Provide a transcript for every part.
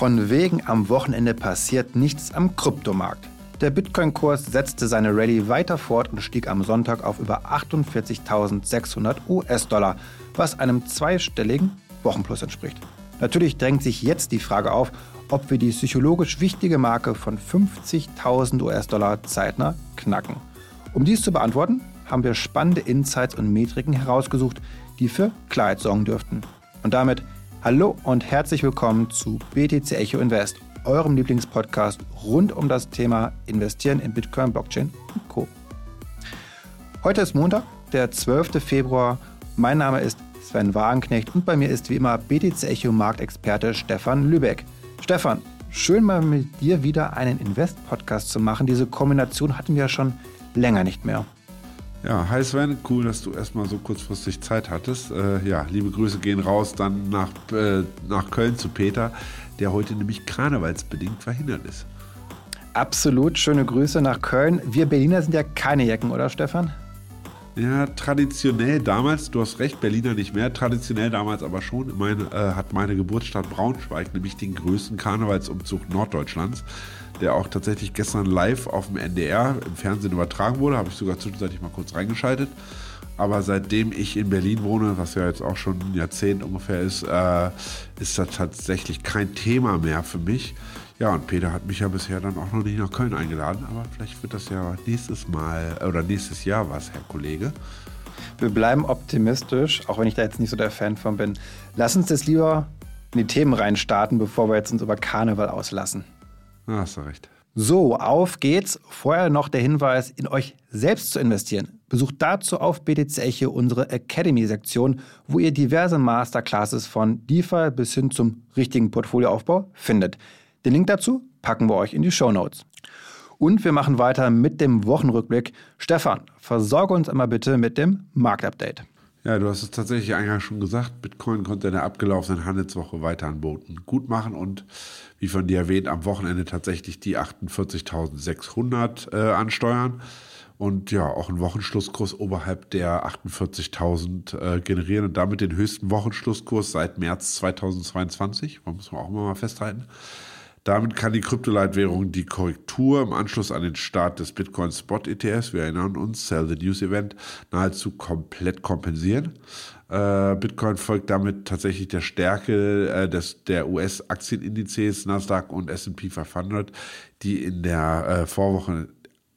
Von wegen am Wochenende passiert nichts am Kryptomarkt. Der Bitcoin-Kurs setzte seine Rallye weiter fort und stieg am Sonntag auf über 48.600 US-Dollar, was einem zweistelligen Wochenplus entspricht. Natürlich drängt sich jetzt die Frage auf, ob wir die psychologisch wichtige Marke von 50.000 US-Dollar zeitnah knacken. Um dies zu beantworten, haben wir spannende Insights und Metriken herausgesucht, die für Klarheit sorgen dürften. Und damit hallo und herzlich willkommen zu BTC Echo Invest, eurem Lieblingspodcast rund um das Thema Investieren in Bitcoin, Blockchain und Co. Heute ist Montag, der 12. Februar. Mein Name ist Sven Wagenknecht und bei mir ist wie immer BTC Echo Marktexperte Stefan Lübeck. Stefan, schön mal mit dir wieder einen Invest-Podcast zu machen. Diese Kombination hatten wir ja schon länger nicht mehr. Ja, hi Sven, cool, dass du erstmal so kurzfristig Zeit hattest. Äh, ja, liebe Grüße gehen raus dann nach, äh, nach Köln zu Peter, der heute nämlich karnevalsbedingt verhindert ist. Absolut, schöne Grüße nach Köln. Wir Berliner sind ja keine Jacken, oder Stefan? Ja, traditionell damals, du hast recht, Berliner nicht mehr, traditionell damals aber schon, meine, äh, hat meine Geburtsstadt Braunschweig nämlich den größten Karnevalsumzug Norddeutschlands der auch tatsächlich gestern live auf dem NDR im Fernsehen übertragen wurde. Habe ich sogar zwischenzeitlich mal kurz reingeschaltet. Aber seitdem ich in Berlin wohne, was ja jetzt auch schon ein Jahrzehnt ungefähr ist, äh, ist das tatsächlich kein Thema mehr für mich. Ja, und Peter hat mich ja bisher dann auch noch nicht nach Köln eingeladen, aber vielleicht wird das ja nächstes Mal oder nächstes Jahr was, Herr Kollege. Wir bleiben optimistisch, auch wenn ich da jetzt nicht so der Fan von bin. Lass uns das lieber in die Themen reinstarten, bevor wir jetzt uns über Karneval auslassen. Ja, hast du recht. So, auf geht's. Vorher noch der Hinweis, in euch selbst zu investieren. Besucht dazu auf BTC Echo unsere Academy-Sektion, wo ihr diverse Masterclasses von DeFi bis hin zum richtigen Portfolioaufbau findet. Den Link dazu packen wir euch in die Show Notes. Und wir machen weiter mit dem Wochenrückblick. Stefan, versorge uns einmal bitte mit dem Marktupdate. Ja, du hast es tatsächlich eingangs schon gesagt. Bitcoin konnte in der abgelaufenen Handelswoche weiter an Boten gut machen und wie von dir erwähnt, am Wochenende tatsächlich die 48.600 äh, ansteuern und ja, auch einen Wochenschlusskurs oberhalb der 48.000 äh, generieren und damit den höchsten Wochenschlusskurs seit März 2022. Das muss man auch immer mal festhalten. Damit kann die Kryptoleitwährung die Korrektur im Anschluss an den Start des Bitcoin Spot ETFs, wir erinnern uns, Sell the News Event, nahezu komplett kompensieren. Äh, Bitcoin folgt damit tatsächlich der Stärke äh, des, der US-Aktienindizes Nasdaq und S&P 500, die in der äh, Vorwoche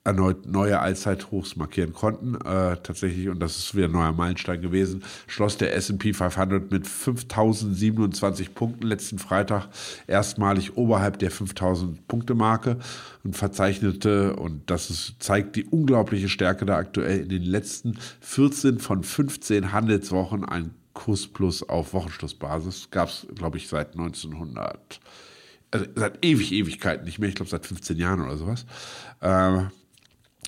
erneut neue Allzeithochs markieren konnten. Äh, tatsächlich, und das ist wieder ein neuer Meilenstein gewesen, schloss der S&P 500 mit 5027 Punkten letzten Freitag erstmalig oberhalb der 5000 Punkte Marke und verzeichnete, und das ist, zeigt die unglaubliche Stärke da aktuell in den letzten 14 von 15 Handelswochen ein Kursplus auf Wochenschlussbasis. Gab es, glaube ich, seit 1900 also seit ewig Ewigkeiten nicht mehr, ich glaube seit 15 Jahren oder sowas. Äh,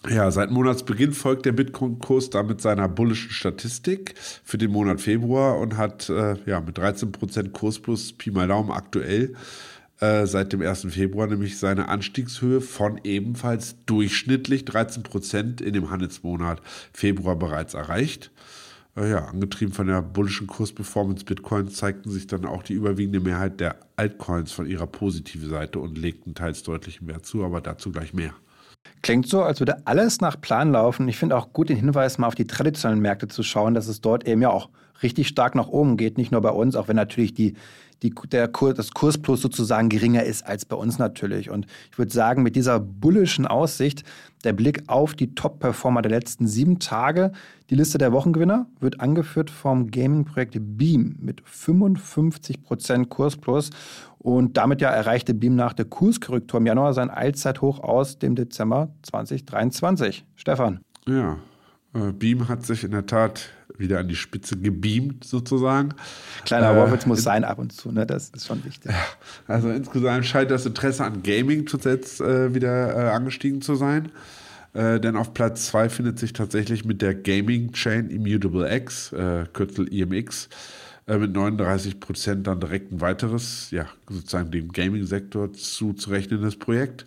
ja, seit Monatsbeginn folgt der Bitcoin-Kurs damit seiner bullischen Statistik für den Monat Februar und hat äh, ja, mit 13% Kurs plus Pi mal Daumen aktuell äh, seit dem 1. Februar nämlich seine Anstiegshöhe von ebenfalls durchschnittlich 13% in dem Handelsmonat Februar bereits erreicht. Äh, ja, angetrieben von der bullischen Kursperformance Bitcoin zeigten sich dann auch die überwiegende Mehrheit der Altcoins von ihrer positiven Seite und legten teils deutlichen Wert zu, aber dazu gleich mehr. Klingt so, als würde alles nach Plan laufen. Ich finde auch gut den Hinweis, mal auf die traditionellen Märkte zu schauen, dass es dort eben ja auch richtig stark nach oben geht. Nicht nur bei uns, auch wenn natürlich die, die, der Kurs, das Kursplus sozusagen geringer ist als bei uns natürlich. Und ich würde sagen, mit dieser bullischen Aussicht, der Blick auf die Top-Performer der letzten sieben Tage, die Liste der Wochengewinner wird angeführt vom Gaming-Projekt Beam mit 55% Kursplus. Und damit ja erreichte Beam nach der Kurskorrektur im Januar sein Allzeithoch aus dem Dezember 2023. Stefan. Ja, Beam hat sich in der Tat wieder an die Spitze gebeamt, sozusagen. Kleiner äh, Wolfitz muss sein ab und zu, ne? das ist schon wichtig. Also insgesamt scheint das Interesse an Gaming zuletzt äh, wieder äh, angestiegen zu sein. Äh, denn auf Platz 2 findet sich tatsächlich mit der Gaming-Chain Immutable X, äh, Kürzel IMX, äh, mit 39 Prozent dann direkt ein weiteres, ja, sozusagen dem Gaming-Sektor zuzurechnendes Projekt.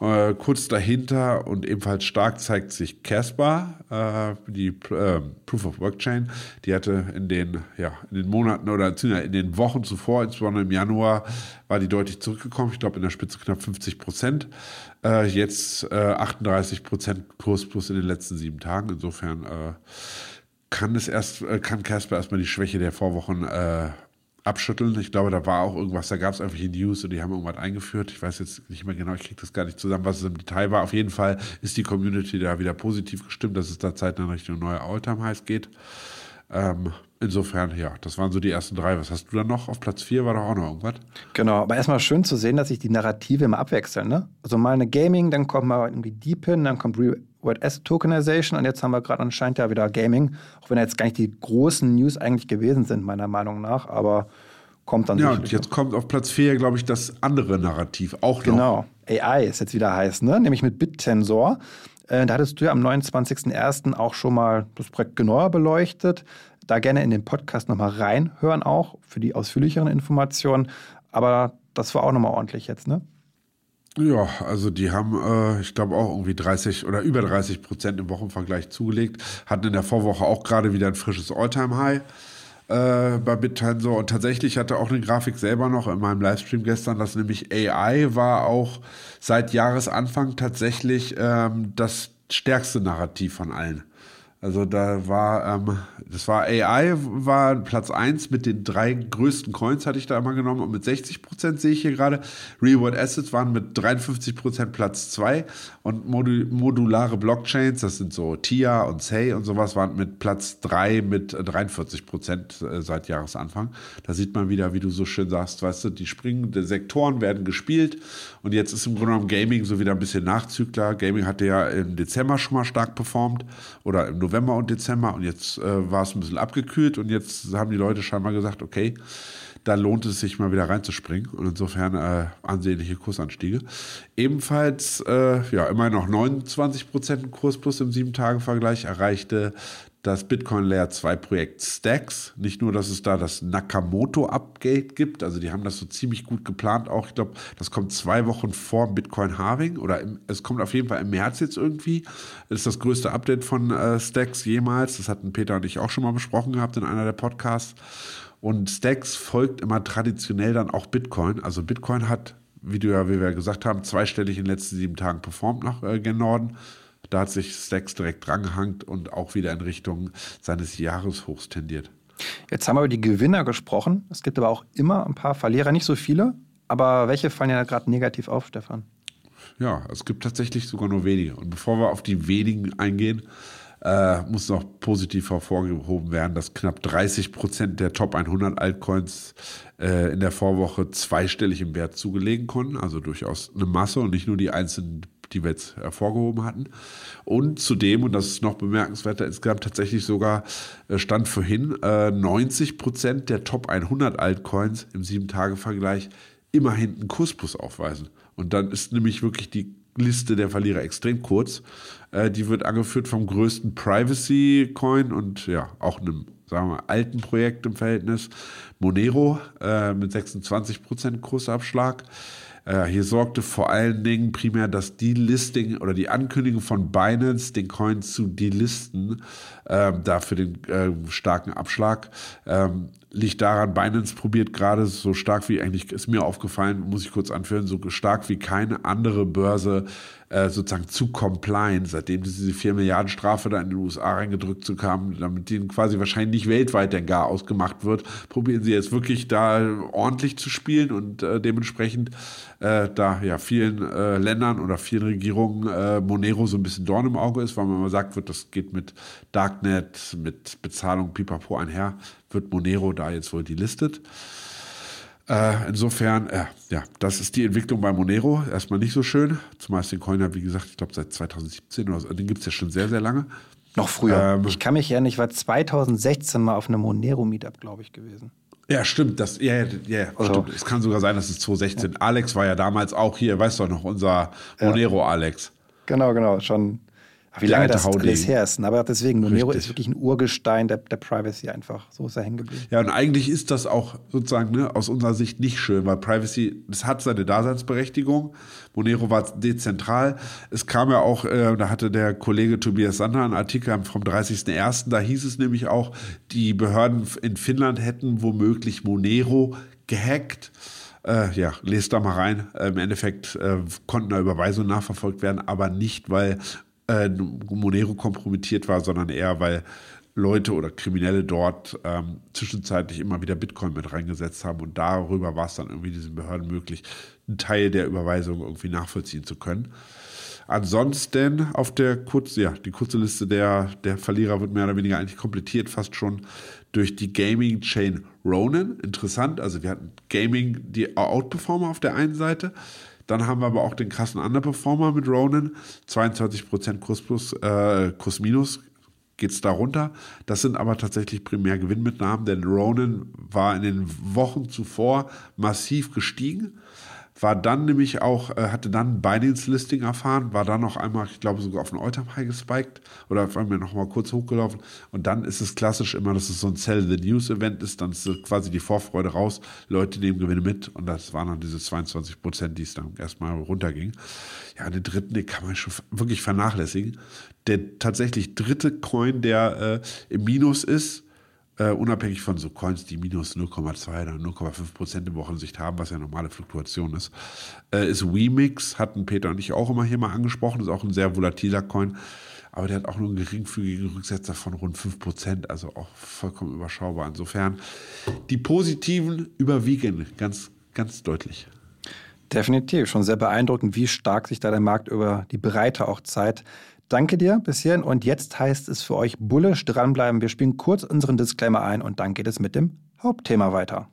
Äh, kurz dahinter und ebenfalls stark zeigt sich Casper, äh, die äh, Proof of Work Chain. Die hatte in den, ja, in den Monaten oder in den Wochen zuvor, insbesondere im Januar, war die deutlich zurückgekommen. Ich glaube, in der Spitze knapp 50 Prozent. Äh, jetzt 38 äh, Prozent Kurs plus in den letzten sieben Tagen. Insofern äh, kann es erst, kann Casper erstmal die Schwäche der Vorwochen abschütteln. Ich glaube, da war auch irgendwas, da gab es einfach die News und die haben irgendwas eingeführt. Ich weiß jetzt nicht mehr genau, ich kriege das gar nicht zusammen, was es im Detail war. Auf jeden Fall ist die Community da wieder positiv gestimmt, dass es da zeitnah Richtung neue Alltime-Highs geht. Ähm, insofern, ja, das waren so die ersten drei. Was hast du dann noch? Auf Platz vier war doch auch noch irgendwas. Genau, aber erstmal schön zu sehen, dass sich die Narrative immer abwechseln. Ne? Also mal eine Gaming, dann kommt mal irgendwie Deepin, dann kommt Reward Asset Tokenization und jetzt haben wir gerade anscheinend ja wieder Gaming, auch wenn jetzt gar nicht die großen News eigentlich gewesen sind, meiner Meinung nach, aber kommt dann Ja, und jetzt kommt auf Platz 4, glaube ich, das andere Narrativ auch noch. Genau, AI ist jetzt wieder heiß, ne? nämlich mit BitTensor. Äh, da hattest du ja am 29.01. auch schon mal das Projekt genauer beleuchtet. Da gerne in den Podcast nochmal reinhören, auch für die ausführlicheren Informationen. Aber das war auch nochmal ordentlich jetzt, ne? Ja, also die haben, äh, ich glaube auch irgendwie 30 oder über 30 Prozent im Wochenvergleich zugelegt, hatten in der Vorwoche auch gerade wieder ein frisches Alltime-High äh, bei BitTensor und tatsächlich hatte auch eine Grafik selber noch in meinem Livestream gestern, dass nämlich AI war auch seit Jahresanfang tatsächlich ähm, das stärkste Narrativ von allen. Also da war, ähm, das war AI, war Platz 1 mit den drei größten Coins, hatte ich da immer genommen. Und mit 60 Prozent sehe ich hier gerade. Reward Assets waren mit 53 Prozent Platz 2. Und Modul modulare Blockchains, das sind so TIA und Say und sowas, waren mit Platz 3 mit 43 Prozent äh, seit Jahresanfang. Da sieht man wieder, wie du so schön sagst, weißt du, die springenden Sektoren werden gespielt. Und jetzt ist im Grunde genommen Gaming so wieder ein bisschen Nachzügler. Gaming hatte ja im Dezember schon mal stark performt oder im November und Dezember und jetzt äh, war es ein bisschen abgekühlt und jetzt haben die Leute scheinbar gesagt, okay, da lohnt es sich mal wieder reinzuspringen und insofern äh, ansehnliche Kursanstiege. Ebenfalls, äh, ja, immerhin noch 29 Prozent Kurs plus im 7-Tage-Vergleich erreichte das Bitcoin Layer 2 Projekt Stacks. Nicht nur, dass es da das Nakamoto-Update gibt, also die haben das so ziemlich gut geplant. Auch ich glaube, das kommt zwei Wochen vor Bitcoin Halving oder im, es kommt auf jeden Fall im März jetzt irgendwie. Das ist das größte Update von äh, Stacks jemals. Das hatten Peter und ich auch schon mal besprochen gehabt in einer der Podcasts. Und Stacks folgt immer traditionell dann auch Bitcoin. Also Bitcoin hat, wie, du ja, wie wir gesagt haben, zweistellig in den letzten sieben Tagen performt nach äh, gen Norden. Da hat sich Stacks direkt drangehangt und auch wieder in Richtung seines Jahreshochs tendiert. Jetzt haben wir über die Gewinner gesprochen. Es gibt aber auch immer ein paar Verlierer, nicht so viele. Aber welche fallen ja gerade negativ auf, Stefan? Ja, es gibt tatsächlich sogar nur wenige. Und bevor wir auf die wenigen eingehen, äh, muss noch positiv hervorgehoben werden, dass knapp 30 Prozent der Top 100 Altcoins äh, in der Vorwoche zweistellig im Wert zugelegen konnten. Also durchaus eine Masse und nicht nur die einzelnen die wir jetzt hervorgehoben hatten. Und zudem, und das ist noch bemerkenswerter, insgesamt tatsächlich sogar äh, stand vorhin, 90 Prozent der Top 100 Altcoins im 7-Tage-Vergleich immerhin einen Kursplus aufweisen. Und dann ist nämlich wirklich die Liste der Verlierer extrem kurz. Äh, die wird angeführt vom größten Privacy-Coin und ja, auch einem, sagen wir alten Projekt im Verhältnis, Monero äh, mit 26% Kursabschlag. Äh, hier sorgte vor allen Dingen primär das Delisting oder die Ankündigung von Binance, den Coin zu delisten, äh, dafür den äh, starken Abschlag. Ähm, liegt daran, Binance probiert gerade so stark wie eigentlich, ist mir aufgefallen, muss ich kurz anführen, so stark wie keine andere Börse äh, sozusagen zu complying, seitdem diese 4 Milliarden Strafe da in den USA reingedrückt zu haben, damit die quasi wahrscheinlich nicht weltweit der Gar ausgemacht wird, probieren sie jetzt wirklich da ordentlich zu spielen und äh, dementsprechend äh, da ja vielen äh, Ländern oder vielen Regierungen äh, Monero so ein bisschen Dorn im Auge ist, weil man immer sagt wird, das geht mit Darknet, mit Bezahlung pipapo einher, wird Monero da jetzt wohl delistet. Äh, insofern, äh, ja, das ist die Entwicklung bei Monero. Erstmal nicht so schön. Zumal den Coin ja, wie gesagt, ich glaube seit 2017 oder so, den gibt es ja schon sehr, sehr lange. Noch früher. Ähm, ich kann mich erinnern, ich war 2016 mal auf einem Monero-Meetup, glaube ich, gewesen. Ja, stimmt. Das, ja, ja, ja also, stimmt. Es kann sogar sein, dass es 2016. Ja. Alex war ja damals auch hier, weißt du noch, unser Monero-Alex. Genau, genau. Schon Wie lange das alles her ist. Aber deswegen, Monero Richtig. ist wirklich ein Urgestein der, der Privacy einfach. So ist er hängen geblieben. Ja, und eigentlich ist das auch sozusagen ne, aus unserer Sicht nicht schön, weil Privacy, das hat seine Daseinsberechtigung. Monero war dezentral. Es kam ja auch, äh, da hatte der Kollege Tobias Sander einen Artikel vom 30.01., da hieß es nämlich auch, die Behörden in Finnland hätten womöglich Monero gehackt. Äh, ja, lest da mal rein. Im Endeffekt äh, konnten da Überweisungen nachverfolgt werden, aber nicht, weil äh, Monero kompromittiert war, sondern eher, weil Leute oder Kriminelle dort ähm, zwischenzeitlich immer wieder Bitcoin mit reingesetzt haben und darüber war es dann irgendwie diesen Behörden möglich, einen Teil der Überweisung irgendwie nachvollziehen zu können. Ansonsten auf der kurze, ja, die kurze Liste der, der Verlierer wird mehr oder weniger eigentlich komplettiert, fast schon durch die Gaming Chain Ronin. Interessant, also wir hatten Gaming, die Outperformer auf der einen Seite, dann haben wir aber auch den krassen Underperformer mit Ronin. 22% Kurs plus, äh, Kurs minus geht es da runter. Das sind aber tatsächlich primär Gewinnmitnahmen, denn Ronin war in den Wochen zuvor massiv gestiegen war dann nämlich auch, äh, hatte dann Binance-Listing erfahren, war dann noch einmal, ich glaube, sogar auf den Alltime High gespiked oder auf einmal noch mal kurz hochgelaufen. Und dann ist es klassisch immer, dass es so ein Sell the News Event ist, dann ist quasi die Vorfreude raus, Leute nehmen Gewinne mit und das waren dann diese 22 Prozent, die es dann erstmal runterging. Ja, den dritten, den kann man schon wirklich vernachlässigen. Der tatsächlich dritte Coin, der äh, im Minus ist, Uh, unabhängig von so Coins, die minus 0,2 oder 0,5 Prozent im Wochensicht haben, was ja normale Fluktuation ist, uh, ist Wemix, hatten Peter und ich auch immer hier mal angesprochen, ist auch ein sehr volatiler Coin, aber der hat auch nur einen geringfügigen Rücksetzer von rund 5 Prozent, also auch vollkommen überschaubar. Insofern, die positiven überwiegen ganz, ganz deutlich. Definitiv, schon sehr beeindruckend, wie stark sich da der Markt über die Breite auch zeigt. Danke dir bis hierhin und jetzt heißt es für euch bullisch dranbleiben. Wir spielen kurz unseren Disclaimer ein und dann geht es mit dem Hauptthema weiter.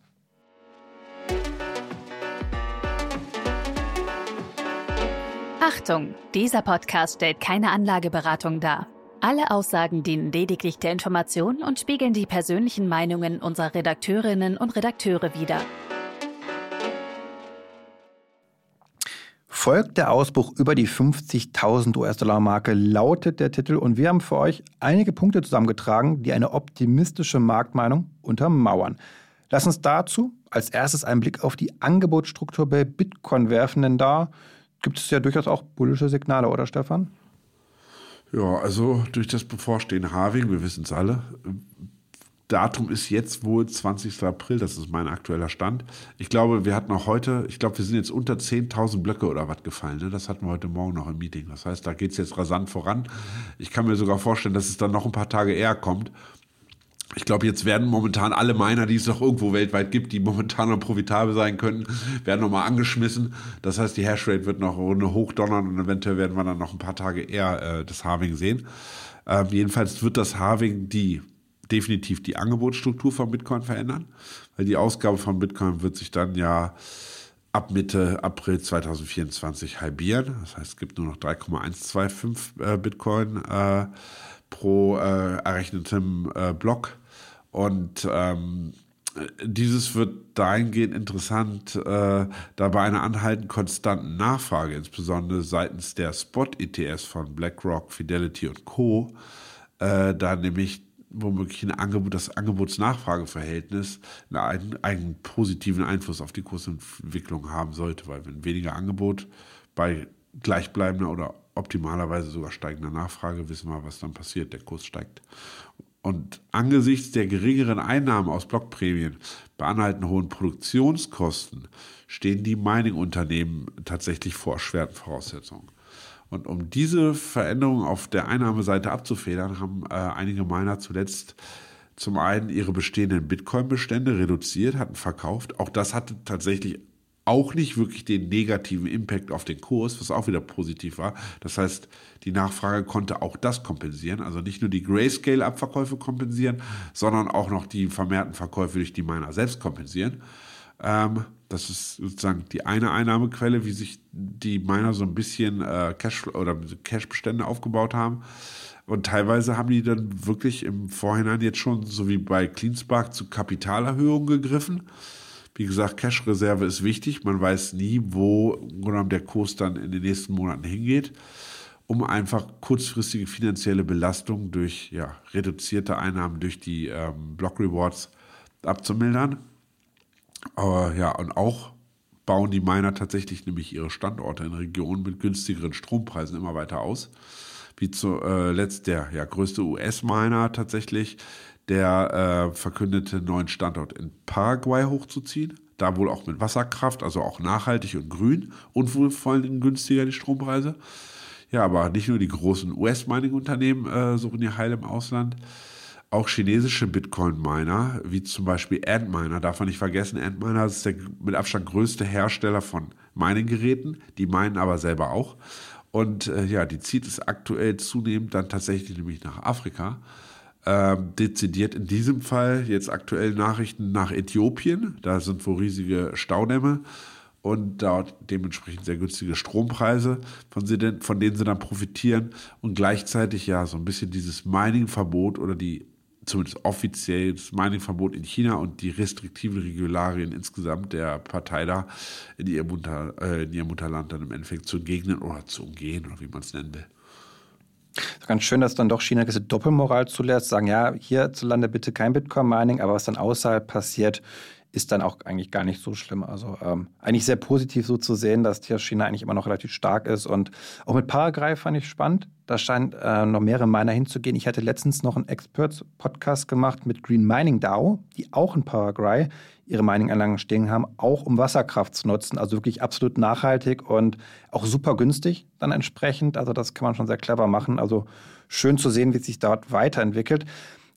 Achtung, dieser Podcast stellt keine Anlageberatung dar. Alle Aussagen dienen lediglich der Information und spiegeln die persönlichen Meinungen unserer Redakteurinnen und Redakteure wider. Folgt der Ausbruch über die 50.000 US-Dollar-Marke, lautet der Titel. Und wir haben für euch einige Punkte zusammengetragen, die eine optimistische Marktmeinung untermauern. Lass uns dazu als erstes einen Blick auf die Angebotsstruktur bei Bitcoin werfen, denn da gibt es ja durchaus auch bullische Signale, oder Stefan? Ja, also durch das bevorstehende Halving, wir wissen es alle, Datum ist jetzt wohl 20. April, das ist mein aktueller Stand. Ich glaube, wir hatten auch heute, ich glaube, wir sind jetzt unter 10.000 Blöcke oder was gefallen. Ne? Das hatten wir heute Morgen noch im Meeting. Das heißt, da geht es jetzt rasant voran. Ich kann mir sogar vorstellen, dass es dann noch ein paar Tage eher kommt. Ich glaube, jetzt werden momentan alle Miner, die es noch irgendwo weltweit gibt, die momentan noch profitabel sein könnten, werden nochmal angeschmissen. Das heißt, die Hashrate wird noch eine Runde hochdonnern und eventuell werden wir dann noch ein paar Tage eher äh, das Harving sehen. Ähm, jedenfalls wird das Harving die definitiv die Angebotsstruktur von Bitcoin verändern, weil die Ausgabe von Bitcoin wird sich dann ja ab Mitte April 2024 halbieren. Das heißt, es gibt nur noch 3,125 äh, Bitcoin äh, pro äh, errechnetem äh, Block. Und ähm, dieses wird dahingehend interessant, äh, da bei einer anhaltend konstanten Nachfrage, insbesondere seitens der Spot-ETS von BlackRock, Fidelity und Co., äh, da nämlich womöglich ein Angebot, das Angebots-Nachfrage-Verhältnis einen, einen positiven Einfluss auf die Kursentwicklung haben sollte, weil wenn weniger Angebot bei gleichbleibender oder optimalerweise sogar steigender Nachfrage, wissen wir, was dann passiert, der Kurs steigt. Und angesichts der geringeren Einnahmen aus Blockprämien bei anhaltenden hohen Produktionskosten stehen die Mining-Unternehmen tatsächlich vor erschwerten Voraussetzungen. Und um diese Veränderung auf der Einnahmeseite abzufedern, haben äh, einige Miner zuletzt zum einen ihre bestehenden Bitcoin-Bestände reduziert, hatten verkauft. Auch das hatte tatsächlich auch nicht wirklich den negativen Impact auf den Kurs, was auch wieder positiv war. Das heißt, die Nachfrage konnte auch das kompensieren. Also nicht nur die Grayscale-Abverkäufe kompensieren, sondern auch noch die vermehrten Verkäufe durch die Miner selbst kompensieren. Ähm, das ist sozusagen die eine Einnahmequelle, wie sich die Miner so ein bisschen äh, Cash oder Cash-Bestände aufgebaut haben. Und teilweise haben die dann wirklich im Vorhinein jetzt schon, so wie bei Cleanspark, zu Kapitalerhöhungen gegriffen. Wie gesagt, Cash-Reserve ist wichtig. Man weiß nie, wo der Kurs dann in den nächsten Monaten hingeht. um einfach kurzfristige finanzielle Belastung durch ja, reduzierte Einnahmen durch die ähm, Block Rewards abzumildern. Aber ja, und auch bauen die Miner tatsächlich nämlich ihre Standorte in Regionen mit günstigeren Strompreisen immer weiter aus. Wie zuletzt der ja, größte US-Miner tatsächlich, der äh, verkündete, einen neuen Standort in Paraguay hochzuziehen. Da wohl auch mit Wasserkraft, also auch nachhaltig und grün und wohl vor allem günstiger die Strompreise. Ja, aber nicht nur die großen US-Mining-Unternehmen äh, suchen ihr Heil im Ausland. Auch chinesische Bitcoin-Miner, wie zum Beispiel Antminer, darf man nicht vergessen. Antminer ist der mit Abstand größte Hersteller von Mining-Geräten. Die meinen aber selber auch. Und äh, ja, die zieht es aktuell zunehmend dann tatsächlich nämlich nach Afrika. Ähm, dezidiert in diesem Fall jetzt aktuell Nachrichten nach Äthiopien. Da sind wohl riesige Staudämme und dort dementsprechend sehr günstige Strompreise, von, denen sie dann profitieren und gleichzeitig ja so ein bisschen dieses Mining-Verbot oder die zumindest offiziell das Mining-Verbot in China und die restriktiven Regularien insgesamt der Partei da in ihrem, Mutter, äh, in ihrem Mutterland dann im Endeffekt zu entgegnen oder zu umgehen oder wie man es nennen will. Ganz schön, dass dann doch China diese Doppelmoral zulässt, sagen, ja, hierzulande bitte kein Bitcoin-Mining, aber was dann außerhalb passiert, ist dann auch eigentlich gar nicht so schlimm. Also ähm, eigentlich sehr positiv so zu sehen, dass China eigentlich immer noch relativ stark ist. Und auch mit Paraguay fand ich spannend. Da scheint äh, noch mehrere Miner hinzugehen. Ich hatte letztens noch einen Experts-Podcast gemacht mit Green Mining DAO, die auch in Paraguay ihre Mining-Anlagen stehen haben, auch um Wasserkraft zu nutzen. Also wirklich absolut nachhaltig und auch super günstig dann entsprechend. Also das kann man schon sehr clever machen. Also schön zu sehen, wie es sich dort weiterentwickelt.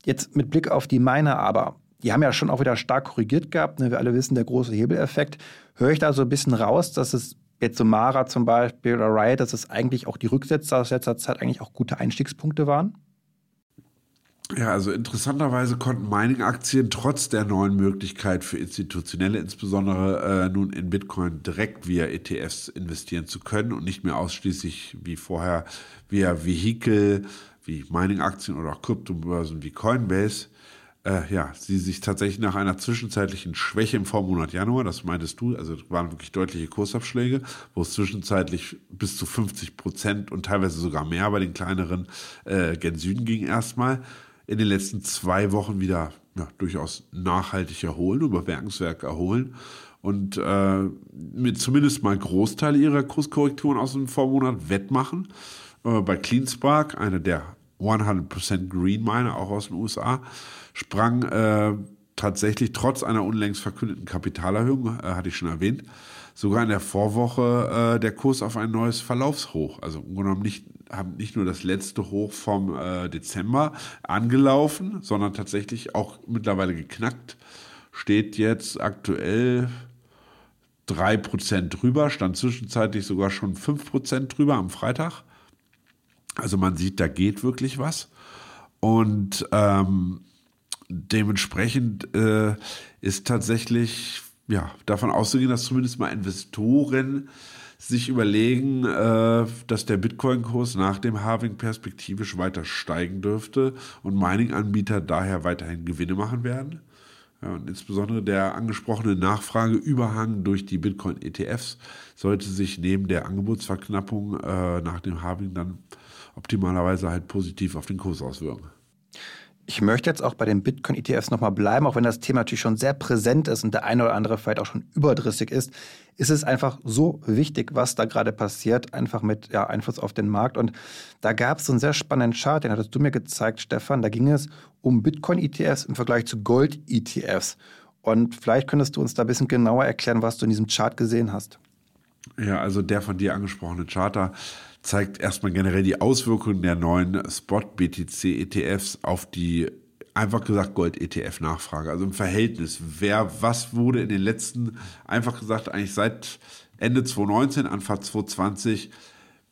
Jetzt mit Blick auf die Miner aber die haben ja schon auch wieder stark korrigiert gehabt. Ne? Wir alle wissen, der große Hebeleffekt. Höre ich da so ein bisschen raus, dass es jetzt so Mara zum Beispiel oder Riot, dass es eigentlich auch die Rücksätze aus letzter Zeit eigentlich auch gute Einstiegspunkte waren? Ja, also interessanterweise konnten Mining-Aktien trotz der neuen Möglichkeit für Institutionelle insbesondere äh, nun in Bitcoin direkt via ETFs investieren zu können und nicht mehr ausschließlich wie vorher via Vehikel wie Mining-Aktien oder auch Kryptobörsen wie Coinbase äh, ja, sie sich tatsächlich nach einer zwischenzeitlichen Schwäche im Vormonat Januar, das meintest du, also waren wirklich deutliche Kursabschläge, wo es zwischenzeitlich bis zu 50 Prozent und teilweise sogar mehr bei den kleineren äh, gen Süden ging erstmal, in den letzten zwei Wochen wieder ja, durchaus nachhaltig erholen, über Werkenswerk erholen und äh, mit zumindest mal Großteil ihrer Kurskorrekturen aus dem Vormonat wettmachen. Äh, bei CleanSpark, einer der 100% Green Miner, auch aus den USA, sprang äh, tatsächlich trotz einer unlängst verkündeten Kapitalerhöhung, äh, hatte ich schon erwähnt, sogar in der Vorwoche äh, der Kurs auf ein neues Verlaufshoch. Also im genommen nicht, haben nicht nur das letzte Hoch vom äh, Dezember angelaufen, sondern tatsächlich auch mittlerweile geknackt. Steht jetzt aktuell 3% drüber, stand zwischenzeitlich sogar schon 5% drüber am Freitag. Also man sieht, da geht wirklich was. Und ähm, dementsprechend äh, ist tatsächlich ja, davon auszugehen, dass zumindest mal Investoren sich überlegen, äh, dass der Bitcoin-Kurs nach dem Halving perspektivisch weiter steigen dürfte und Mining-Anbieter daher weiterhin Gewinne machen werden. Ja, und insbesondere der angesprochene Nachfrageüberhang durch die Bitcoin-ETFs sollte sich neben der Angebotsverknappung äh, nach dem Halving dann optimalerweise halt positiv auf den Kurs auswirken. Ich möchte jetzt auch bei den Bitcoin-ETFs nochmal bleiben, auch wenn das Thema natürlich schon sehr präsent ist und der eine oder andere vielleicht auch schon überdrüssig ist, ist es einfach so wichtig, was da gerade passiert, einfach mit ja, Einfluss auf den Markt. Und da gab es so einen sehr spannenden Chart, den hattest du mir gezeigt, Stefan. Da ging es um Bitcoin-ETFs im Vergleich zu Gold-ETFs. Und vielleicht könntest du uns da ein bisschen genauer erklären, was du in diesem Chart gesehen hast. Ja, also der von dir angesprochene Charter zeigt erstmal generell die Auswirkungen der neuen Spot-BTC-ETFs auf die, einfach gesagt, Gold-ETF-Nachfrage. Also im Verhältnis, wer, was wurde in den letzten, einfach gesagt, eigentlich seit Ende 2019, Anfang 2020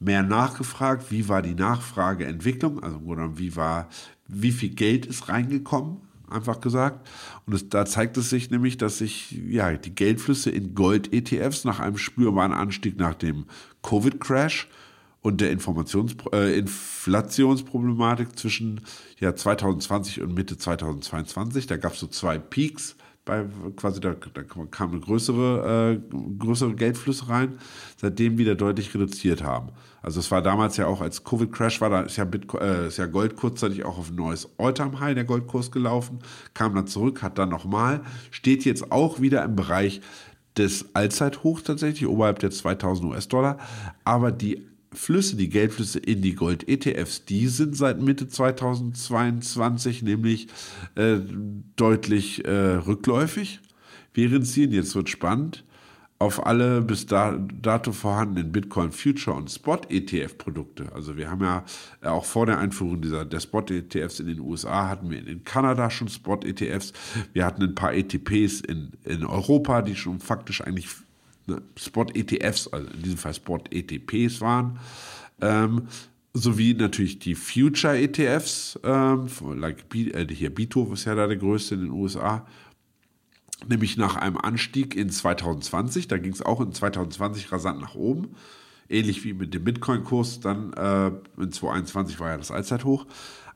mehr nachgefragt, wie war die Nachfrageentwicklung, also wie war, wie viel Geld ist reingekommen, einfach gesagt. Und es, da zeigt es sich nämlich, dass sich ja, die Geldflüsse in Gold-ETFs nach einem spürbaren Anstieg nach dem Covid-Crash und der Informations äh, Inflationsproblematik zwischen ja, 2020 und Mitte 2022. Da gab es so zwei Peaks bei quasi da, da kam eine größere, äh, größere Geldflüsse rein, seitdem wieder deutlich reduziert haben. Also es war damals ja auch als Covid-Crash war, da ist ja, Bitcoin, äh, ist ja Gold kurzzeitig auch auf ein neues All-Time-High der Goldkurs gelaufen, kam dann zurück, hat dann nochmal, steht jetzt auch wieder im Bereich des Allzeithochs tatsächlich, oberhalb der 2000 US-Dollar, aber die Flüsse, die Geldflüsse in die Gold-ETFs, die sind seit Mitte 2022 nämlich äh, deutlich äh, rückläufig, während sie, jetzt wird spannend, auf alle bis dato vorhandenen Bitcoin Future und Spot ETF Produkte. Also wir haben ja äh, auch vor der Einführung dieser der Spot ETFs in den USA hatten wir in Kanada schon Spot ETFs. Wir hatten ein paar ETPs in, in Europa, die schon faktisch eigentlich ne, Spot ETFs, also in diesem Fall Spot ETPs waren. Ähm, sowie natürlich die Future ETFs, ähm, like, äh, hier Bito ist ja da der größte in den USA nämlich nach einem Anstieg in 2020. Da ging es auch in 2020 rasant nach oben. Ähnlich wie mit dem Bitcoin-Kurs, dann äh, in 2021 war ja das Allzeithoch.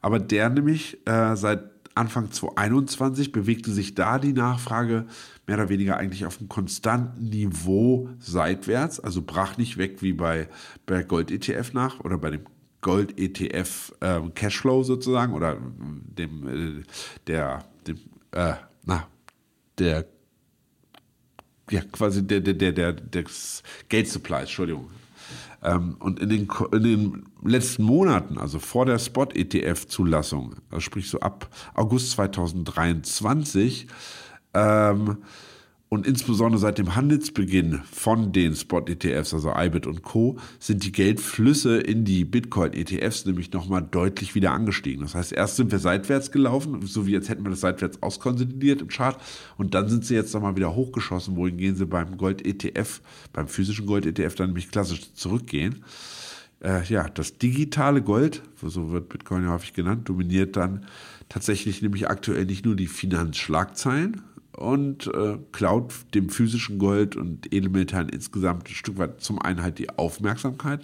Aber der nämlich äh, seit Anfang 2021 bewegte sich da die Nachfrage mehr oder weniger eigentlich auf einem konstanten Niveau seitwärts, also brach nicht weg wie bei, bei Gold-ETF nach oder bei dem Gold-ETF äh, Cashflow sozusagen oder dem, äh, der, dem, äh, na, der ja, quasi der, der, der, der, des Gate Supply, Entschuldigung. Ähm, und in den, in den letzten Monaten, also vor der Spot-ETF-Zulassung, also sprich so ab August 2023, ähm, und insbesondere seit dem Handelsbeginn von den Spot-ETFs, also IBIT und Co., sind die Geldflüsse in die Bitcoin-ETFs nämlich nochmal deutlich wieder angestiegen. Das heißt, erst sind wir seitwärts gelaufen, so wie jetzt hätten wir das seitwärts auskonsolidiert im Chart, und dann sind sie jetzt nochmal wieder hochgeschossen, wohin gehen sie beim Gold-ETF, beim physischen Gold-ETF dann nämlich klassisch zurückgehen. Äh, ja, das digitale Gold, so wird Bitcoin ja häufig genannt, dominiert dann tatsächlich nämlich aktuell nicht nur die Finanzschlagzeilen, und äh, klaut dem physischen Gold und Edelmetallen insgesamt ein Stück weit zum einen halt die Aufmerksamkeit,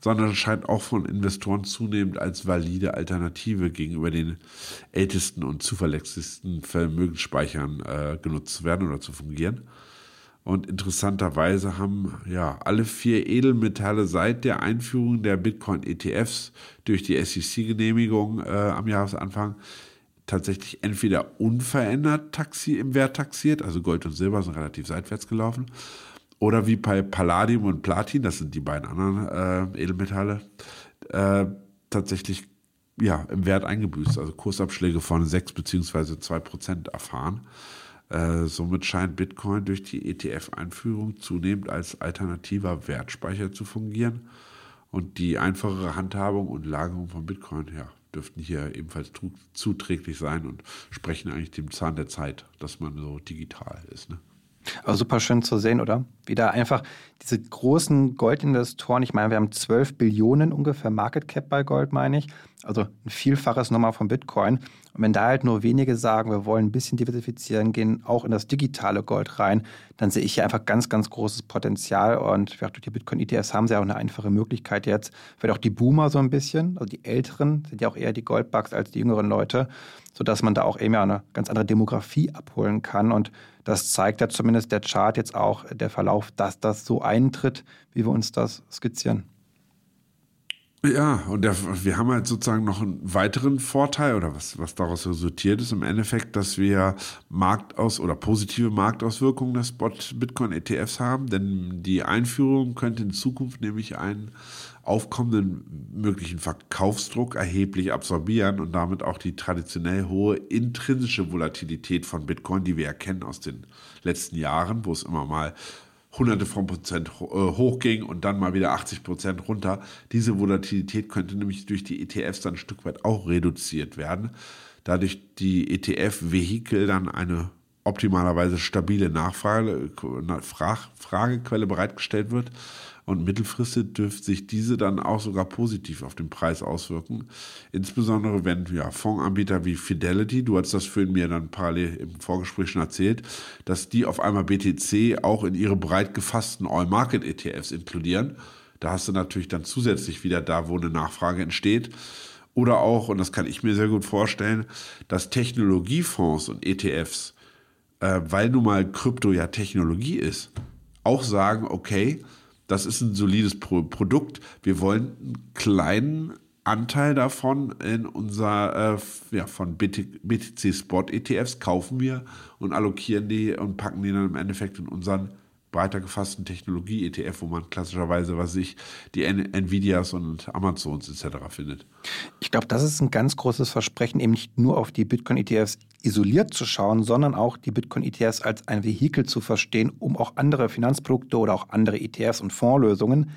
sondern scheint auch von Investoren zunehmend als valide Alternative gegenüber den ältesten und zuverlässigsten Vermögensspeichern äh, genutzt zu werden oder zu fungieren. Und interessanterweise haben ja alle vier Edelmetalle seit der Einführung der Bitcoin-ETFs durch die SEC-Genehmigung äh, am Jahresanfang tatsächlich entweder unverändert taxi im Wert taxiert, also Gold und Silber sind relativ seitwärts gelaufen, oder wie bei Palladium und Platin, das sind die beiden anderen äh, Edelmetalle, äh, tatsächlich ja, im Wert eingebüßt, also Kursabschläge von 6 bzw. 2 Prozent erfahren. Äh, somit scheint Bitcoin durch die ETF-Einführung zunehmend als alternativer Wertspeicher zu fungieren und die einfachere Handhabung und Lagerung von Bitcoin, ja, dürften hier ebenfalls zuträglich sein und sprechen eigentlich dem Zahn der Zeit, dass man so digital ist. Ne? Aber super schön zu sehen, oder? Wie da einfach diese großen Goldinvestoren, ich meine, wir haben 12 Billionen ungefähr Market Cap bei Gold, meine ich. Also ein Vielfaches nochmal von Bitcoin. Und wenn da halt nur wenige sagen, wir wollen ein bisschen diversifizieren, gehen auch in das digitale Gold rein, dann sehe ich hier einfach ganz, ganz großes Potenzial. Und durch die Bitcoin-ETFs haben sie auch eine einfache Möglichkeit jetzt. Vielleicht auch die Boomer so ein bisschen, also die Älteren sind ja auch eher die Goldbugs als die jüngeren Leute, sodass man da auch eben eine ganz andere Demografie abholen kann. Und das zeigt ja zumindest der Chart jetzt auch, der Verlauf, dass das so eintritt, wie wir uns das skizzieren. Ja, und der, wir haben halt sozusagen noch einen weiteren Vorteil oder was, was daraus resultiert ist im Endeffekt, dass wir Marktaus- oder positive Marktauswirkungen des Bitcoin-ETFs haben, denn die Einführung könnte in Zukunft nämlich einen aufkommenden möglichen Verkaufsdruck erheblich absorbieren und damit auch die traditionell hohe intrinsische Volatilität von Bitcoin, die wir erkennen aus den letzten Jahren, wo es immer mal hunderte von Prozent äh, hochging und dann mal wieder 80 Prozent runter. Diese Volatilität könnte nämlich durch die ETFs dann ein Stück weit auch reduziert werden, dadurch die ETF-Vehikel dann eine optimalerweise stabile Nachfrage, Fragequelle bereitgestellt wird und mittelfristig dürfte sich diese dann auch sogar positiv auf den Preis auswirken. Insbesondere wenn ja, Fondsanbieter wie Fidelity, du hast das für mir dann parallel im Vorgespräch schon erzählt, dass die auf einmal BTC auch in ihre breit gefassten All-Market-ETFs inkludieren. Da hast du natürlich dann zusätzlich wieder da, wo eine Nachfrage entsteht. Oder auch, und das kann ich mir sehr gut vorstellen, dass Technologiefonds und ETFs äh, weil nun mal Krypto ja Technologie ist, auch sagen, okay, das ist ein solides Pro Produkt. Wir wollen einen kleinen Anteil davon in unser, äh, ja, von BTC Spot ETFs kaufen wir und allokieren die und packen die dann im Endeffekt in unseren breiter gefassten Technologie-ETF, wo man klassischerweise, was sich die Nvidias und Amazons etc. findet. Ich glaube, das ist ein ganz großes Versprechen, eben nicht nur auf die Bitcoin-ETFs isoliert zu schauen, sondern auch die Bitcoin-ETFs als ein Vehikel zu verstehen, um auch andere Finanzprodukte oder auch andere ETFs und Fondslösungen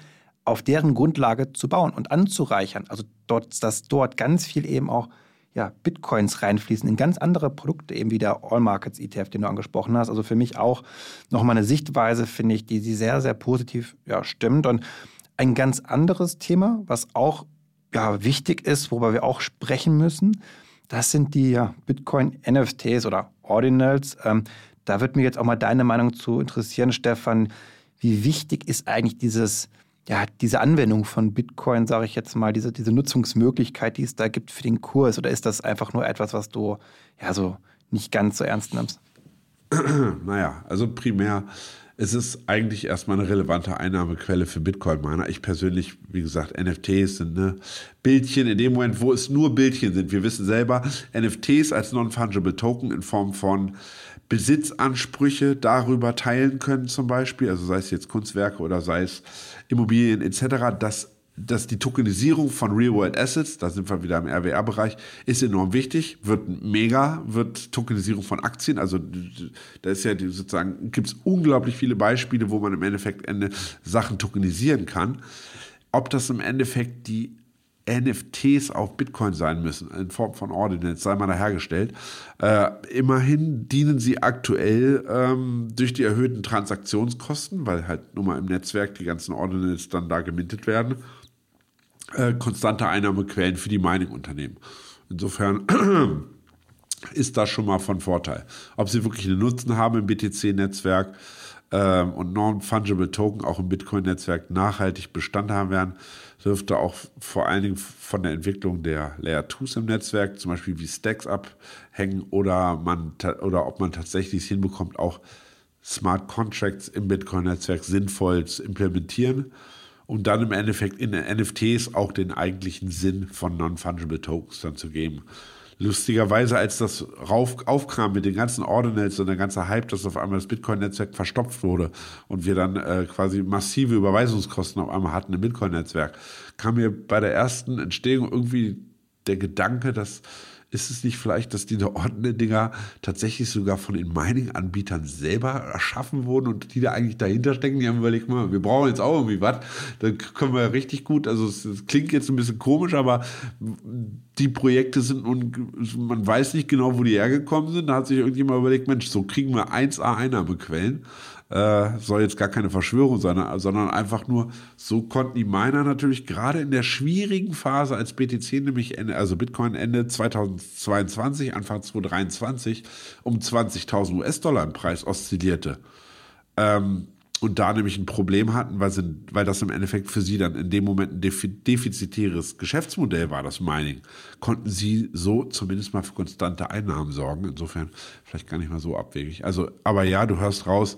auf deren Grundlage zu bauen und anzureichern. Also dort, dass dort ganz viel eben auch ja, Bitcoins reinfließen in ganz andere Produkte, eben wie der All Markets ETF, den du angesprochen hast. Also für mich auch nochmal eine Sichtweise, finde ich, die, die sehr, sehr positiv ja, stimmt. Und ein ganz anderes Thema, was auch ja, wichtig ist, worüber wir auch sprechen müssen, das sind die ja, Bitcoin-NFTs oder Ordinals. Ähm, da würde mich jetzt auch mal deine Meinung zu interessieren, Stefan. Wie wichtig ist eigentlich dieses ja, diese Anwendung von Bitcoin, sage ich jetzt mal, diese, diese Nutzungsmöglichkeit, die es da gibt für den Kurs? Oder ist das einfach nur etwas, was du ja so nicht ganz so ernst nimmst? naja, also primär es ist eigentlich erstmal eine relevante Einnahmequelle für Bitcoin-Miner. Ich persönlich, wie gesagt, NFTs sind ne, Bildchen in dem Moment, wo es nur Bildchen sind. Wir wissen selber, NFTs als Non-Fungible Token in Form von Besitzansprüche darüber teilen können, zum Beispiel, also sei es jetzt Kunstwerke oder sei es Immobilien etc., dass dass die Tokenisierung von Real-World Assets, da sind wir wieder im RWR-Bereich, ist enorm wichtig, wird mega, wird Tokenisierung von Aktien, also da ist ja sozusagen, gibt es unglaublich viele Beispiele, wo man im Endeffekt Ende Sachen tokenisieren kann. Ob das im Endeffekt die NFTs auf Bitcoin sein müssen, in Form von Ordinance, sei mal dahergestellt. Äh, immerhin dienen sie aktuell ähm, durch die erhöhten Transaktionskosten, weil halt nur mal im Netzwerk die ganzen Ordinance dann da gemintet werden, äh, konstante Einnahmequellen für die Mining-Unternehmen. Insofern ist das schon mal von Vorteil. Ob sie wirklich einen Nutzen haben im BTC-Netzwerk, ähm, und Non-Fungible Token auch im Bitcoin-Netzwerk nachhaltig Bestand haben werden, dürfte auch vor allen Dingen von der Entwicklung der Layer 2s im Netzwerk, zum Beispiel wie Stacks abhängen oder, man, oder ob man tatsächlich es hinbekommt, auch Smart Contracts im Bitcoin-Netzwerk sinnvoll zu implementieren um dann im Endeffekt in NFTs auch den eigentlichen Sinn von Non-Fungible Tokens dann zu geben. Lustigerweise, als das rauf, aufkam mit den ganzen Ordinals und der ganze Hype, dass auf einmal das Bitcoin-Netzwerk verstopft wurde und wir dann äh, quasi massive Überweisungskosten auf einmal hatten im Bitcoin-Netzwerk, kam mir bei der ersten Entstehung irgendwie der Gedanke, dass ist es nicht vielleicht, dass diese Ordner-Dinger tatsächlich sogar von den Mining-Anbietern selber erschaffen wurden und die da eigentlich dahinter stecken? Die haben überlegt, mal, wir brauchen jetzt auch irgendwie was. Dann können wir richtig gut, also es, es klingt jetzt ein bisschen komisch, aber die Projekte sind nun, man weiß nicht genau, wo die hergekommen sind. Da hat sich irgendjemand überlegt, Mensch, so kriegen wir 1A Einnahmequellen äh, soll jetzt gar keine Verschwörung sein, sondern einfach nur, so konnten die Miner natürlich gerade in der schwierigen Phase, als BTC nämlich, Ende, also Bitcoin Ende 2022, Anfang 2023 um 20.000 US-Dollar im Preis oszillierte. Ähm, und da nämlich ein Problem hatten, weil, sie, weil das im Endeffekt für sie dann in dem Moment ein defizitäres Geschäftsmodell war, das Mining, konnten sie so zumindest mal für konstante Einnahmen sorgen. Insofern vielleicht gar nicht mal so abwegig. Also, aber ja, du hörst raus,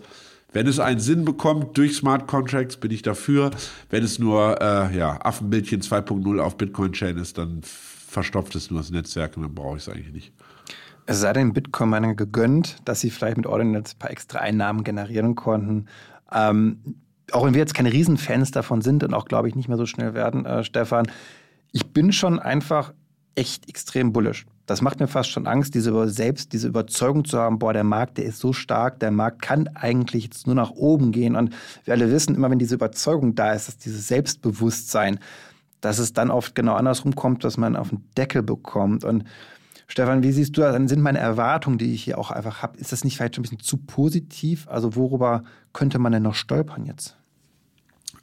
wenn es einen Sinn bekommt durch Smart Contracts, bin ich dafür. Wenn es nur äh, ja, Affenbildchen 2.0 auf Bitcoin-Chain ist, dann verstopft es nur das Netzwerk und dann brauche ich es eigentlich nicht. Es sei den Bitcoin-Minern gegönnt, dass sie vielleicht mit Ordinals ein paar extra Einnahmen generieren konnten. Ähm, auch wenn wir jetzt keine Riesenfans davon sind und auch, glaube ich, nicht mehr so schnell werden, äh, Stefan, ich bin schon einfach echt extrem bullish. Das macht mir fast schon Angst, diese selbst diese Überzeugung zu haben, boah, der Markt, der ist so stark, der Markt kann eigentlich jetzt nur nach oben gehen. Und wir alle wissen, immer wenn diese Überzeugung da ist, dass dieses Selbstbewusstsein, dass es dann oft genau andersrum kommt, dass man auf den Deckel bekommt. Und Stefan, wie siehst du das? Dann sind meine Erwartungen, die ich hier auch einfach habe, ist das nicht vielleicht schon ein bisschen zu positiv? Also worüber könnte man denn noch stolpern jetzt?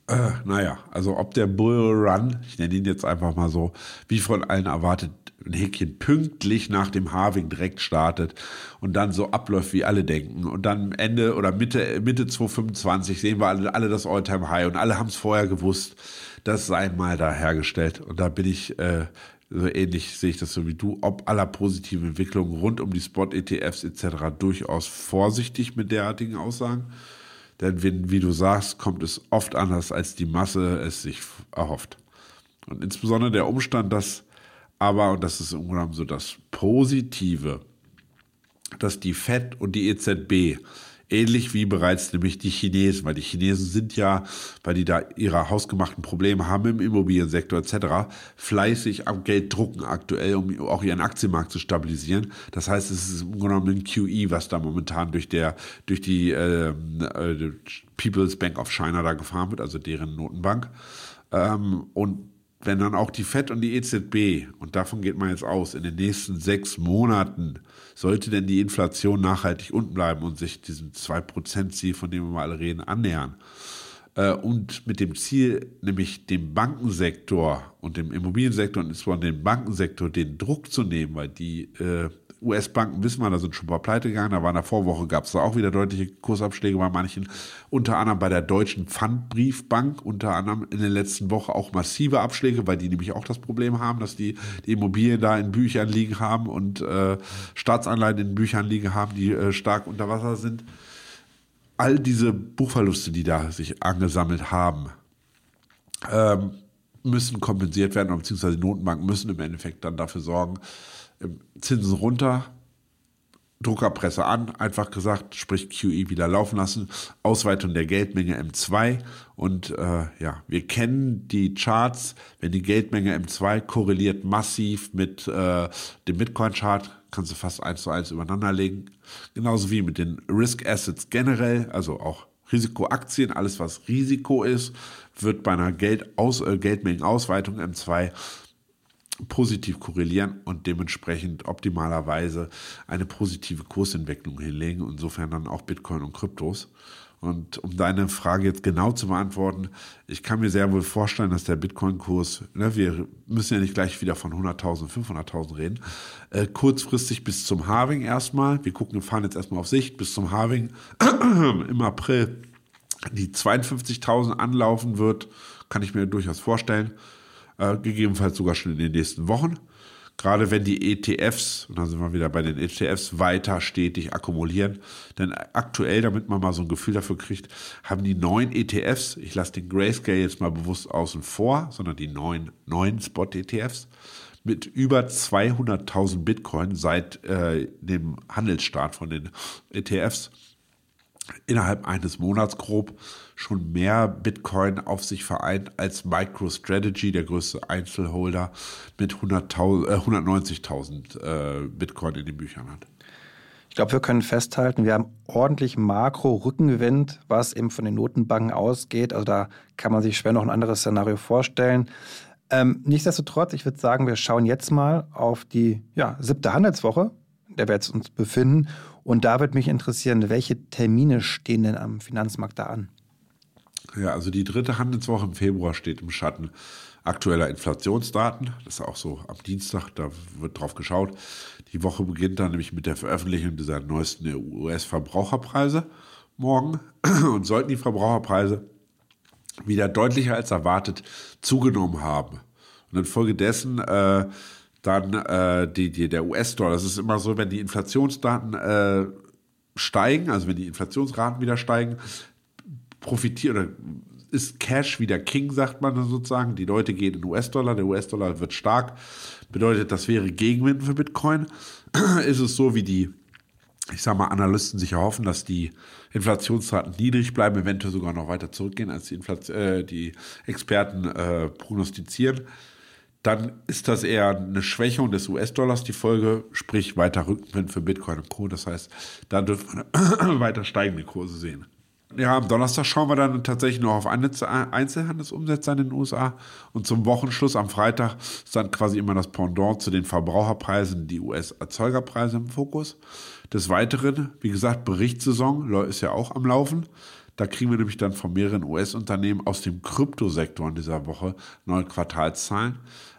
Äh, naja, also ob der Bull Run, ich nenne ihn jetzt einfach mal so, wie von allen erwartet, ein Häkchen pünktlich nach dem Harving direkt startet und dann so abläuft, wie alle denken. Und dann Ende oder Mitte, Mitte 2025 sehen wir alle, alle das Alltime high und alle haben es vorher gewusst. Das sei mal da hergestellt. Und da bin ich, äh, so ähnlich sehe ich das so wie du, ob aller positiven Entwicklungen rund um die Spot-ETFs etc. durchaus vorsichtig mit derartigen Aussagen. Denn wenn, wie du sagst, kommt es oft anders, als die Masse es sich erhofft. Und insbesondere der Umstand, dass aber, und das ist im Grunde so das Positive, dass die FED und die EZB Ähnlich wie bereits nämlich die Chinesen, weil die Chinesen sind ja, weil die da ihre hausgemachten Probleme haben im Immobiliensektor etc., fleißig am Geld drucken aktuell, um auch ihren Aktienmarkt zu stabilisieren. Das heißt, es ist im Grunde genommen ein QE, was da momentan durch, der, durch die äh, äh, People's Bank of China da gefahren wird, also deren Notenbank. Ähm, und wenn dann auch die FED und die EZB, und davon geht man jetzt aus, in den nächsten sechs Monaten, sollte denn die Inflation nachhaltig unten bleiben und sich diesem 2%-Ziel, von dem wir mal alle reden, annähern, äh, und mit dem Ziel, nämlich dem Bankensektor und dem Immobiliensektor und insbesondere dem Bankensektor den Druck zu nehmen, weil die äh, US-Banken wissen wir, da sind schon ein paar pleite gegangen. Da war in der Vorwoche, gab es da auch wieder deutliche Kursabschläge bei manchen. Unter anderem bei der Deutschen Pfandbriefbank, unter anderem in der letzten Woche auch massive Abschläge, weil die nämlich auch das Problem haben, dass die, die Immobilien da in Büchern liegen haben und äh, Staatsanleihen in Büchern liegen haben, die äh, stark unter Wasser sind. All diese Buchverluste, die da sich angesammelt haben, ähm, müssen kompensiert werden, beziehungsweise Notenbanken müssen im Endeffekt dann dafür sorgen, Zinsen runter, Druckerpresse an, einfach gesagt, sprich QE wieder laufen lassen, Ausweitung der Geldmenge M2 und äh, ja, wir kennen die Charts, wenn die Geldmenge M2 korreliert massiv mit äh, dem Bitcoin-Chart, kannst du fast eins zu eins übereinander legen, genauso wie mit den Risk Assets generell, also auch Risikoaktien, alles was Risiko ist, wird bei einer Geldaus äh, Geldmengenausweitung M2 positiv korrelieren und dementsprechend optimalerweise eine positive Kursentwicklung hinlegen, insofern dann auch Bitcoin und Kryptos. Und um deine Frage jetzt genau zu beantworten, ich kann mir sehr wohl vorstellen, dass der Bitcoin-Kurs, ne, wir müssen ja nicht gleich wieder von 100.000, 500.000 reden, äh, kurzfristig bis zum Halving erstmal, wir gucken, wir fahren jetzt erstmal auf Sicht, bis zum Halving im April die 52.000 anlaufen wird, kann ich mir durchaus vorstellen äh, gegebenenfalls sogar schon in den nächsten Wochen. Gerade wenn die ETFs, und dann sind wir wieder bei den ETFs, weiter stetig akkumulieren. Denn aktuell, damit man mal so ein Gefühl dafür kriegt, haben die neuen ETFs, ich lasse den Grayscale jetzt mal bewusst außen vor, sondern die neuen, neuen Spot-ETFs, mit über 200.000 Bitcoin seit äh, dem Handelsstart von den ETFs innerhalb eines Monats grob schon mehr Bitcoin auf sich vereint als MicroStrategy, der größte Einzelholder, mit 190.000 äh, äh, Bitcoin in den Büchern hat. Ich glaube, wir können festhalten, wir haben ordentlich Makro-Rückenwind, was eben von den Notenbanken ausgeht. Also da kann man sich schwer noch ein anderes Szenario vorstellen. Ähm, nichtsdestotrotz, ich würde sagen, wir schauen jetzt mal auf die ja, siebte Handelswoche, in der wir jetzt uns befinden. Und da würde mich interessieren, welche Termine stehen denn am Finanzmarkt da an? Ja, also die dritte Handelswoche im Februar steht im Schatten aktueller Inflationsdaten. Das ist auch so am Dienstag, da wird drauf geschaut. Die Woche beginnt dann nämlich mit der Veröffentlichung dieser neuesten US-Verbraucherpreise morgen. Und sollten die Verbraucherpreise wieder deutlicher als erwartet zugenommen haben und infolgedessen äh, dann äh, die, die, der US-Dollar, das ist immer so, wenn die Inflationsdaten äh, steigen, also wenn die Inflationsraten wieder steigen, profitiert oder ist Cash wieder King, sagt man sozusagen. Die Leute gehen in US-Dollar, der US-Dollar wird stark. Bedeutet, das wäre Gegenwind für Bitcoin. ist es so, wie die, ich sag mal, Analysten sich erhoffen, dass die Inflationsraten niedrig bleiben, eventuell sogar noch weiter zurückgehen, als die, Inflation, äh, die Experten äh, prognostizieren. Dann ist das eher eine Schwächung des US-Dollars die Folge, sprich weiter Rückenwind für Bitcoin und Co. Das heißt, da dürfen wir weiter steigende Kurse sehen. Ja, am Donnerstag schauen wir dann tatsächlich noch auf Einzelhandelsumsätze in den USA. Und zum Wochenschluss am Freitag ist dann quasi immer das Pendant zu den Verbraucherpreisen, die US-Erzeugerpreise im Fokus. Des Weiteren, wie gesagt, Berichtssaison ist ja auch am Laufen. Da kriegen wir nämlich dann von mehreren US-Unternehmen aus dem Kryptosektor in dieser Woche neue Quartalszahlen.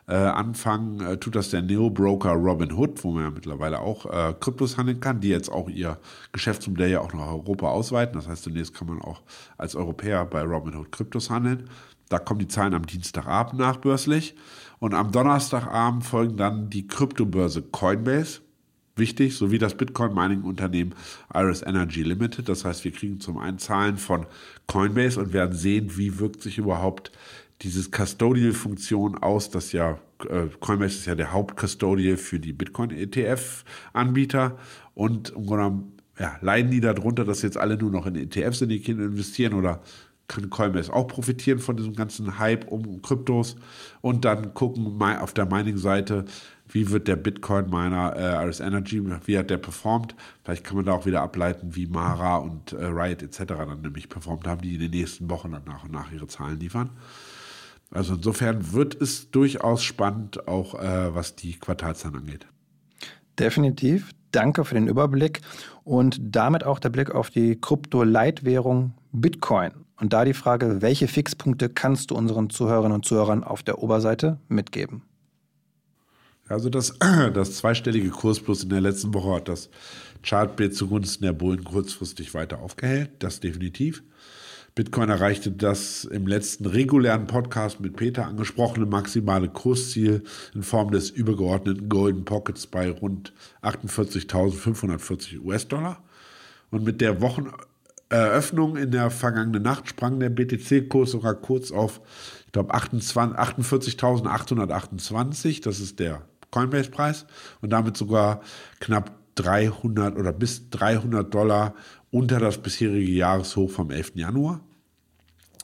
Äh, anfangen äh, tut das der Neo-Broker Robinhood, wo man ja mittlerweile auch äh, Kryptos handeln kann, die jetzt auch ihr Geschäftsmodell ja auch nach Europa ausweiten. Das heißt, demnächst kann man auch als Europäer bei Robinhood Kryptos handeln. Da kommen die Zahlen am Dienstagabend nachbörslich. Und am Donnerstagabend folgen dann die Kryptobörse Coinbase. Wichtig, sowie das Bitcoin-Mining-Unternehmen Iris Energy Limited. Das heißt, wir kriegen zum einen Zahlen von Coinbase und werden sehen, wie wirkt sich überhaupt dieses Custodial-Funktion aus, das ja, äh, Coinbase ist ja der Hauptcustodial für die Bitcoin-ETF-Anbieter und im Grunde genommen ja, leiden die darunter, dass jetzt alle nur noch in ETFs in die Kinder investieren oder kann Coinbase auch profitieren von diesem ganzen Hype um Kryptos und dann gucken auf der Mining-Seite, wie wird der Bitcoin-Miner äh, Iris Energy, wie hat der performt. Vielleicht kann man da auch wieder ableiten, wie Mara und äh, Riot etc. dann nämlich performt haben, die in den nächsten Wochen dann nach und nach ihre Zahlen liefern. Also insofern wird es durchaus spannend, auch äh, was die Quartalzahlen angeht. Definitiv. Danke für den Überblick und damit auch der Blick auf die Krypto-Leitwährung Bitcoin. Und da die Frage, welche Fixpunkte kannst du unseren Zuhörerinnen und Zuhörern auf der Oberseite mitgeben? Also das, das zweistellige Kursplus in der letzten Woche hat das Chartbild zugunsten der Bullen kurzfristig weiter aufgehellt, das definitiv. Bitcoin erreichte das im letzten regulären Podcast mit Peter angesprochene maximale Kursziel in Form des übergeordneten Golden Pockets bei rund 48.540 US-Dollar. Und mit der Wocheneröffnung in der vergangenen Nacht sprang der BTC-Kurs sogar kurz auf, ich glaube, 48.828. Das ist der Coinbase-Preis. Und damit sogar knapp 300 oder bis 300 Dollar unter das bisherige Jahreshoch vom 11. Januar.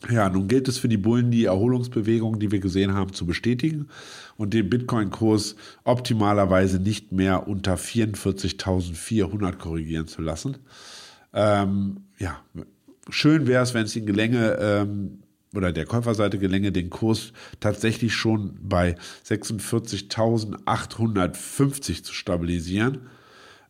Ja, nun gilt es für die Bullen, die Erholungsbewegung, die wir gesehen haben, zu bestätigen und den Bitcoin-Kurs optimalerweise nicht mehr unter 44.400 korrigieren zu lassen. Ähm, ja, schön wäre es, wenn es Ihnen gelänge, ähm, oder der Käuferseite gelänge, den Kurs tatsächlich schon bei 46.850 zu stabilisieren.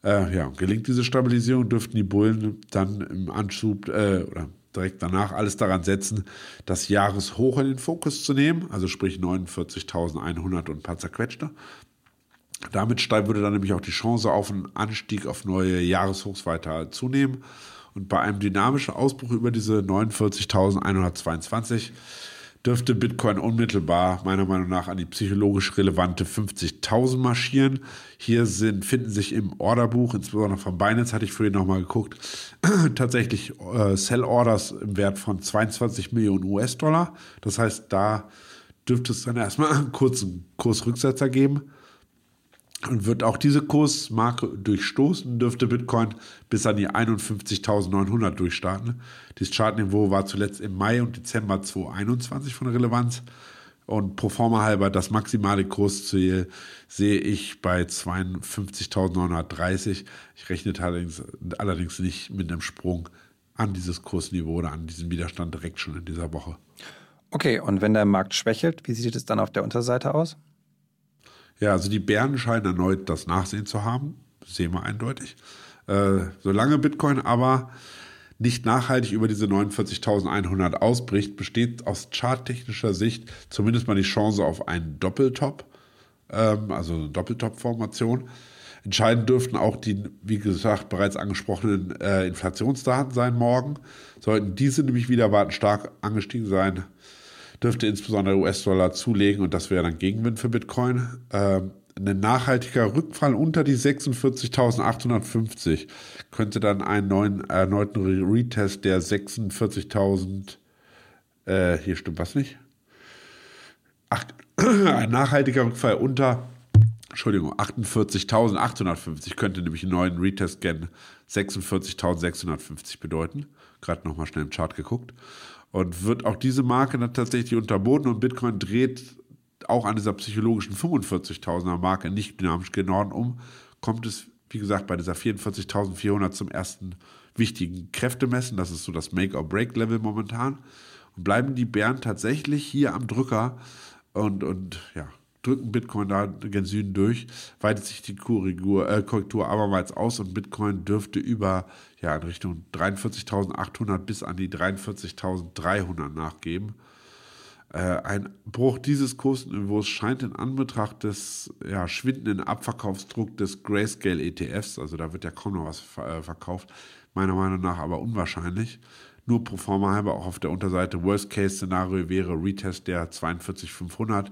Äh, ja, gelingt diese Stabilisierung, dürften die Bullen dann im Anschub äh, oder direkt danach alles daran setzen, das Jahreshoch in den Fokus zu nehmen, also sprich 49.100 und ein paar zerquetschte. Damit würde dann nämlich auch die Chance auf einen Anstieg auf neue Jahreshochs weiter zunehmen. Und bei einem dynamischen Ausbruch über diese 49.122 dürfte Bitcoin unmittelbar meiner Meinung nach an die psychologisch relevante 50.000 marschieren. Hier sind, finden sich im Orderbuch, insbesondere von Binance hatte ich vorhin nochmal geguckt, tatsächlich äh, Sell-Orders im Wert von 22 Millionen US-Dollar. Das heißt, da dürfte es dann erstmal einen kurzen Kursrücksetzer geben und wird auch diese Kursmarke durchstoßen, dürfte Bitcoin bis an die 51.900 durchstarten. Dieses Chartniveau war zuletzt im Mai und Dezember 2021 von Relevanz. Und pro forma halber das maximale Kursziel sehe ich bei 52.930. Ich rechne allerdings, allerdings nicht mit einem Sprung an dieses Kursniveau oder an diesen Widerstand direkt schon in dieser Woche. Okay, und wenn der Markt schwächelt, wie sieht es dann auf der Unterseite aus? Ja, also die Bären scheinen erneut das Nachsehen zu haben. sehen wir eindeutig. Äh, solange Bitcoin aber nicht nachhaltig über diese 49.100 ausbricht, besteht aus charttechnischer Sicht zumindest mal die Chance auf einen Doppeltop, ähm, also eine Doppeltop-Formation. Entscheidend dürften auch die, wie gesagt, bereits angesprochenen äh, Inflationsdaten sein morgen. Sollten diese nämlich wieder warten stark angestiegen sein, dürfte insbesondere US-Dollar zulegen und das wäre dann Gegenwind für Bitcoin. Ähm, ein nachhaltiger Rückfall unter die 46.850 könnte dann einen neuen erneuten Retest der 46.000 äh, hier stimmt was nicht. Ach, ein nachhaltiger Rückfall unter Entschuldigung, 48.850 könnte nämlich einen neuen Retest gen 46.650 bedeuten. Gerade nochmal schnell im Chart geguckt und wird auch diese Marke dann tatsächlich unterboten und Bitcoin dreht auch an dieser psychologischen 45.000er Marke nicht dynamisch genau um, kommt es, wie gesagt, bei dieser 44.400 zum ersten wichtigen Kräftemessen. Das ist so das Make-or-Break-Level momentan. Und bleiben die Bären tatsächlich hier am Drücker und, und ja, drücken Bitcoin da gen Süden durch, weitet sich die Korrektur, äh, Korrektur abermals aus und Bitcoin dürfte über, ja, in Richtung 43.800 bis an die 43.300 nachgeben. Äh, ein Bruch dieses Kursniveaus scheint in Anbetracht des ja, schwindenden Abverkaufsdruck des Grayscale ETFs, also da wird ja kaum noch was äh, verkauft, meiner Meinung nach aber unwahrscheinlich. Nur pro forma halber auch auf der Unterseite Worst-Case-Szenario wäre Retest der 42.500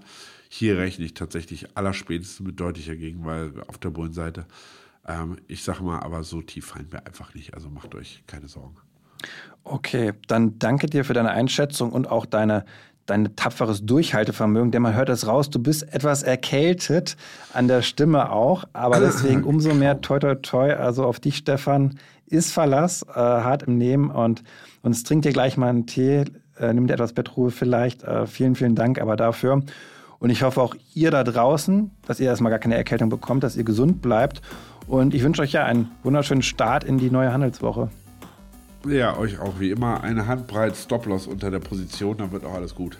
hier rechne ich tatsächlich allerspätestens mit deutlicher Gegenwahl auf der Bullenseite. Ähm, ich sage mal, aber so tief fallen wir einfach nicht. Also macht euch keine Sorgen. Okay, dann danke dir für deine Einschätzung und auch deine, dein tapferes Durchhaltevermögen, denn man hört es raus, du bist etwas erkältet an der Stimme auch, aber deswegen umso mehr toi toi toi, also auf dich, Stefan, ist Verlass, äh, hart im Nehmen und uns trinkt dir gleich mal einen Tee, äh, nimm dir etwas Bettruhe vielleicht. Äh, vielen, vielen Dank aber dafür. Und ich hoffe auch ihr da draußen, dass ihr erstmal gar keine Erkältung bekommt, dass ihr gesund bleibt. Und ich wünsche euch ja einen wunderschönen Start in die neue Handelswoche. Ja, euch auch wie immer eine Handbreit Stop-Loss unter der Position, dann wird auch alles gut.